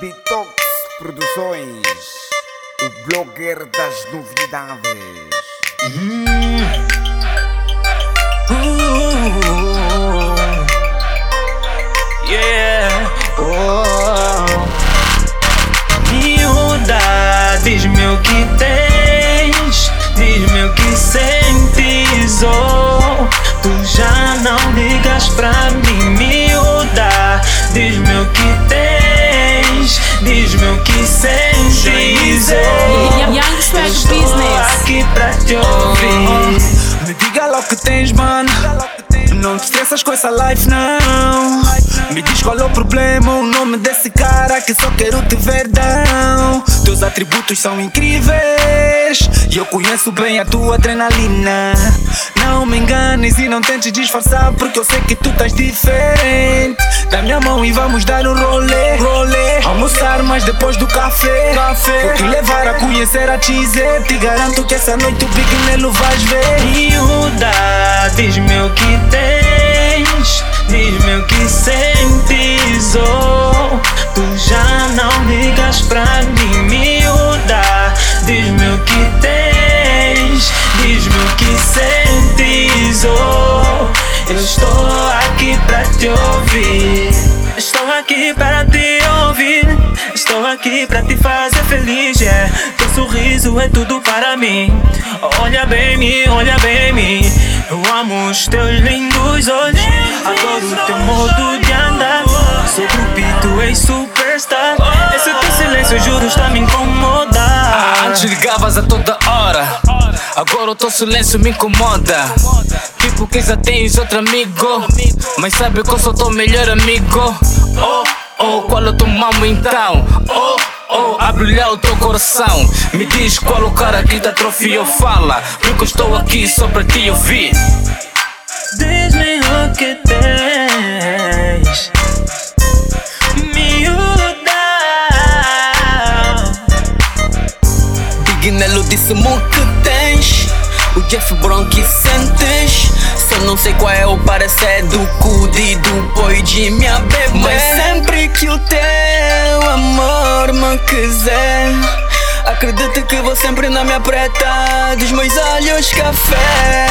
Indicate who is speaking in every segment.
Speaker 1: Bitox Produções, o blogger das novidades.
Speaker 2: Hum. Uh, aqui pra te ouvir. Me diga lá o que tens, mano. Não te estressas com essa life, não. Me diz qual é o problema, o nome desse cara que só quero te ver down. Teus atributos são incríveis e eu conheço bem a tua adrenalina. Não me enganes e não tentes disfarçar, porque eu sei que tu estás diferente. Dá minha mão e vamos dar um rolê. rolê. Almoçar mais depois do café. café. Vou te levar a conhecer a Tize. Te garanto que essa noite o Big Nelo vais ver. Pra mim, miúda. Diz-me o que tens. Diz-me o que sentes. Oh, eu estou aqui pra te ouvir. Estou aqui para te ouvir. Estou aqui pra te fazer feliz. Yeah. Teu sorriso é tudo para mim. Olha bem me, olha bem me. Eu amo os teus lindos olhos. Adoro o teu modo de andar. Sou grupo e superstar. Esse teu silêncio, juro, está a me incomodar.
Speaker 3: Antes ligavas a toda hora. Agora o teu silêncio me incomoda. Tipo que já tens outro amigo. Mas sabe que eu sou teu melhor amigo. Oh, oh, qual é o teu mamo então? Oh, oh, a brilhar o teu coração. Me diz qual o cara que te atrofiou, fala. Porque eu estou aqui só para te ouvir.
Speaker 2: Diz-me o que tens,
Speaker 3: Big Nelo disse-me o que tens. O Jeff Brown que sentes. Só não sei qual é o parecer do Cudi do boi de minha bebê. Mas sempre que o teu amor me quiser. Acredito que vou sempre na minha preta dos meus olhos café.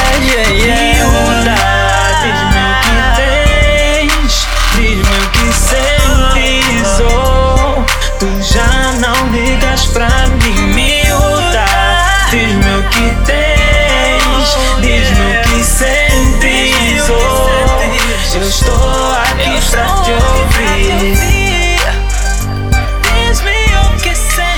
Speaker 2: Que tens, diz-me o que sentes. Oh, eu estou aqui pra te ouvir. Diz-me o que sentes.